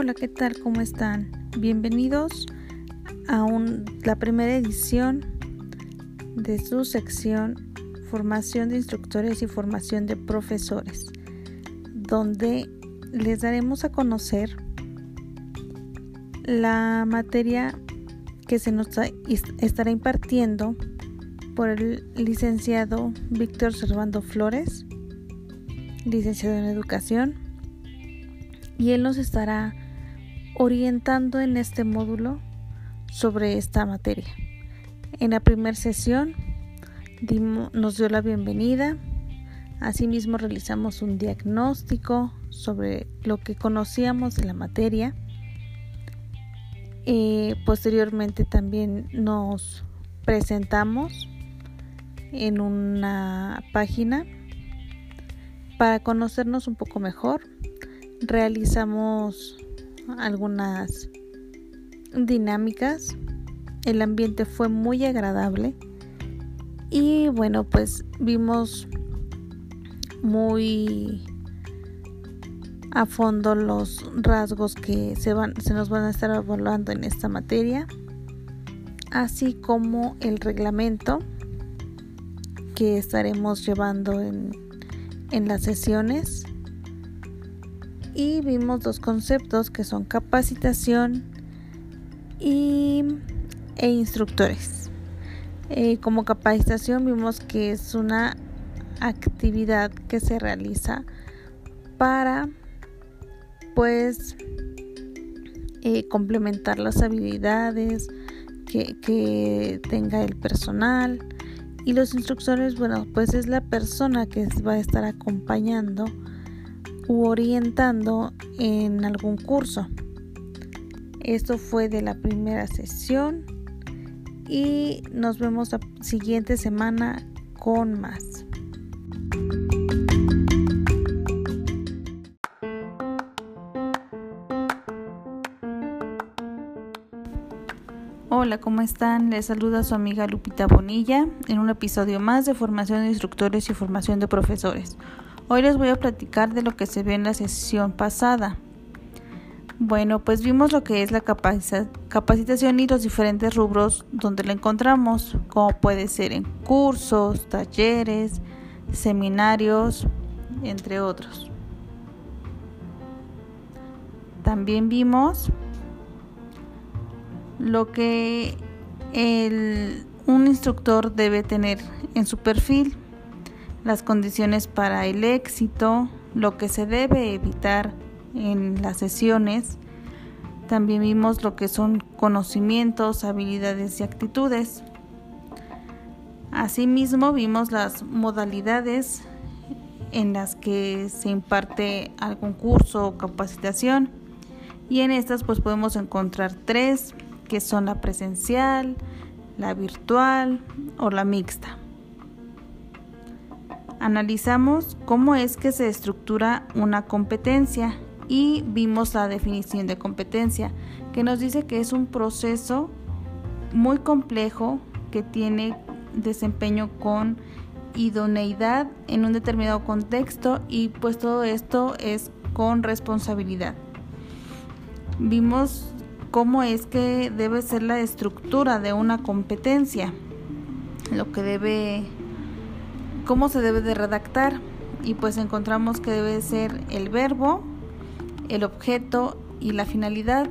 Hola, ¿qué tal? ¿Cómo están? Bienvenidos a la primera edición de su sección Formación de Instructores y Formación de Profesores, donde les daremos a conocer la materia que se nos estará impartiendo por el licenciado Víctor Servando Flores, licenciado en Educación y Él nos estará orientando en este módulo sobre esta materia. En la primera sesión nos dio la bienvenida, asimismo realizamos un diagnóstico sobre lo que conocíamos de la materia. Eh, posteriormente también nos presentamos en una página para conocernos un poco mejor realizamos algunas dinámicas. El ambiente fue muy agradable. Y bueno, pues vimos muy a fondo los rasgos que se, van, se nos van a estar evaluando en esta materia, así como el reglamento que estaremos llevando en, en las sesiones y vimos dos conceptos que son capacitación y, e instructores. Eh, como capacitación vimos que es una actividad que se realiza para pues eh, complementar las habilidades que, que tenga el personal y los instructores bueno pues es la persona que va a estar acompañando u orientando en algún curso. Esto fue de la primera sesión y nos vemos la siguiente semana con más. Hola, ¿cómo están? Les saluda su amiga Lupita Bonilla en un episodio más de formación de instructores y formación de profesores. Hoy les voy a platicar de lo que se vio en la sesión pasada. Bueno, pues vimos lo que es la capacitación y los diferentes rubros donde la encontramos, como puede ser en cursos, talleres, seminarios, entre otros. También vimos lo que un instructor debe tener en su perfil las condiciones para el éxito, lo que se debe evitar en las sesiones. También vimos lo que son conocimientos, habilidades y actitudes. Asimismo vimos las modalidades en las que se imparte algún curso o capacitación y en estas pues podemos encontrar tres que son la presencial, la virtual o la mixta analizamos cómo es que se estructura una competencia y vimos la definición de competencia, que nos dice que es un proceso muy complejo que tiene desempeño con idoneidad en un determinado contexto y pues todo esto es con responsabilidad. Vimos cómo es que debe ser la estructura de una competencia, lo que debe cómo se debe de redactar y pues encontramos que debe ser el verbo, el objeto y la finalidad.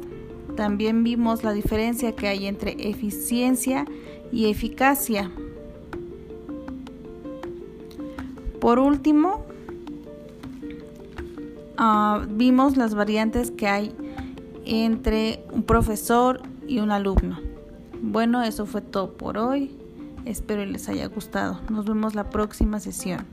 También vimos la diferencia que hay entre eficiencia y eficacia. Por último, ah, vimos las variantes que hay entre un profesor y un alumno. Bueno, eso fue todo por hoy. Espero les haya gustado. Nos vemos la próxima sesión.